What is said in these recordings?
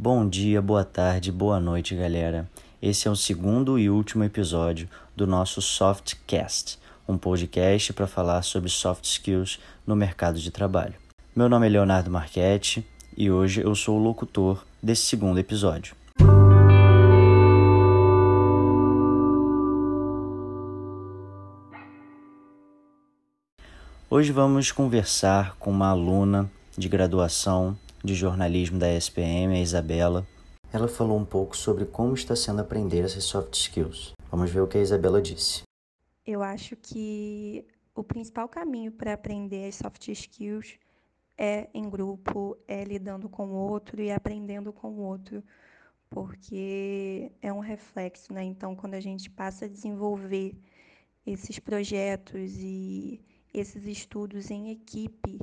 Bom dia, boa tarde, boa noite, galera. Esse é o segundo e último episódio do nosso Softcast, um podcast para falar sobre soft skills no mercado de trabalho. Meu nome é Leonardo Marchetti e hoje eu sou o locutor desse segundo episódio. Hoje vamos conversar com uma aluna de graduação de jornalismo da SPM, a Isabela. Ela falou um pouco sobre como está sendo aprender essas soft skills. Vamos ver o que a Isabela disse. Eu acho que o principal caminho para aprender as soft skills é em grupo, é lidando com o outro e aprendendo com o outro, porque é um reflexo, né? Então, quando a gente passa a desenvolver esses projetos e esses estudos em equipe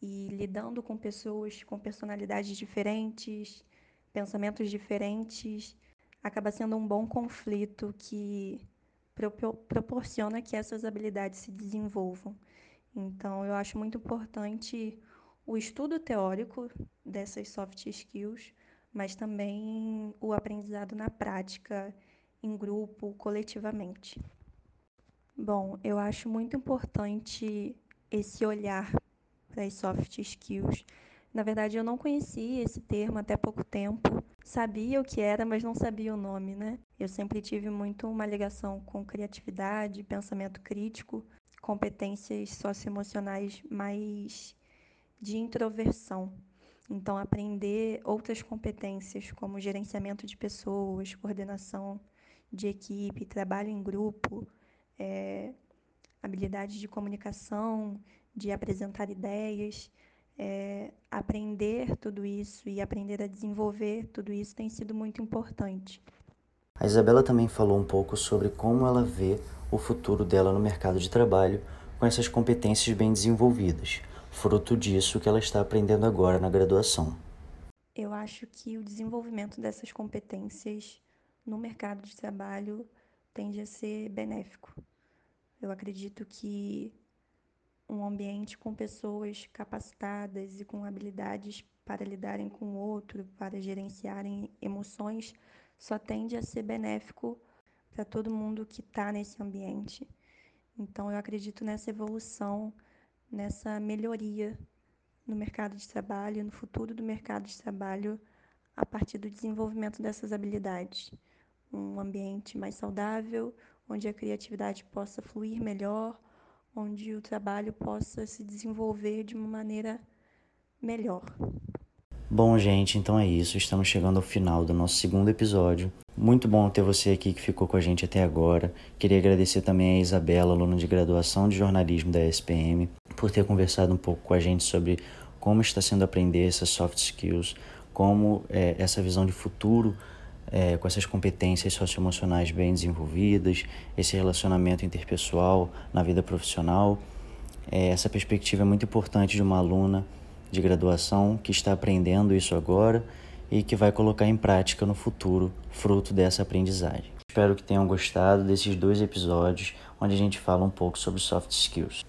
e lidando com pessoas com personalidades diferentes, pensamentos diferentes, acaba sendo um bom conflito que proporciona que essas habilidades se desenvolvam. Então, eu acho muito importante o estudo teórico dessas soft skills, mas também o aprendizado na prática, em grupo, coletivamente. Bom, eu acho muito importante esse olhar para as soft skills. Na verdade, eu não conhecia esse termo até pouco tempo. Sabia o que era, mas não sabia o nome, né? Eu sempre tive muito uma ligação com criatividade, pensamento crítico, competências socioemocionais mais de introversão. Então, aprender outras competências, como gerenciamento de pessoas, coordenação de equipe, trabalho em grupo, é, habilidade de comunicação, de apresentar ideias, é, aprender tudo isso e aprender a desenvolver tudo isso tem sido muito importante. A Isabela também falou um pouco sobre como ela vê o futuro dela no mercado de trabalho com essas competências bem desenvolvidas, fruto disso que ela está aprendendo agora na graduação. Eu acho que o desenvolvimento dessas competências no mercado de trabalho tende a ser benéfico. Eu acredito que um ambiente com pessoas capacitadas e com habilidades para lidarem com o outro, para gerenciarem emoções, só tende a ser benéfico para todo mundo que está nesse ambiente. Então, eu acredito nessa evolução, nessa melhoria no mercado de trabalho, no futuro do mercado de trabalho, a partir do desenvolvimento dessas habilidades um ambiente mais saudável, onde a criatividade possa fluir melhor, onde o trabalho possa se desenvolver de uma maneira melhor. Bom, gente, então é isso. Estamos chegando ao final do nosso segundo episódio. Muito bom ter você aqui que ficou com a gente até agora. Queria agradecer também a Isabela, aluna de graduação de jornalismo da SPM, por ter conversado um pouco com a gente sobre como está sendo aprender essas soft skills, como é, essa visão de futuro é, com essas competências socioemocionais bem desenvolvidas, esse relacionamento interpessoal na vida profissional. É, essa perspectiva é muito importante de uma aluna de graduação que está aprendendo isso agora e que vai colocar em prática no futuro, fruto dessa aprendizagem. Espero que tenham gostado desses dois episódios onde a gente fala um pouco sobre soft skills.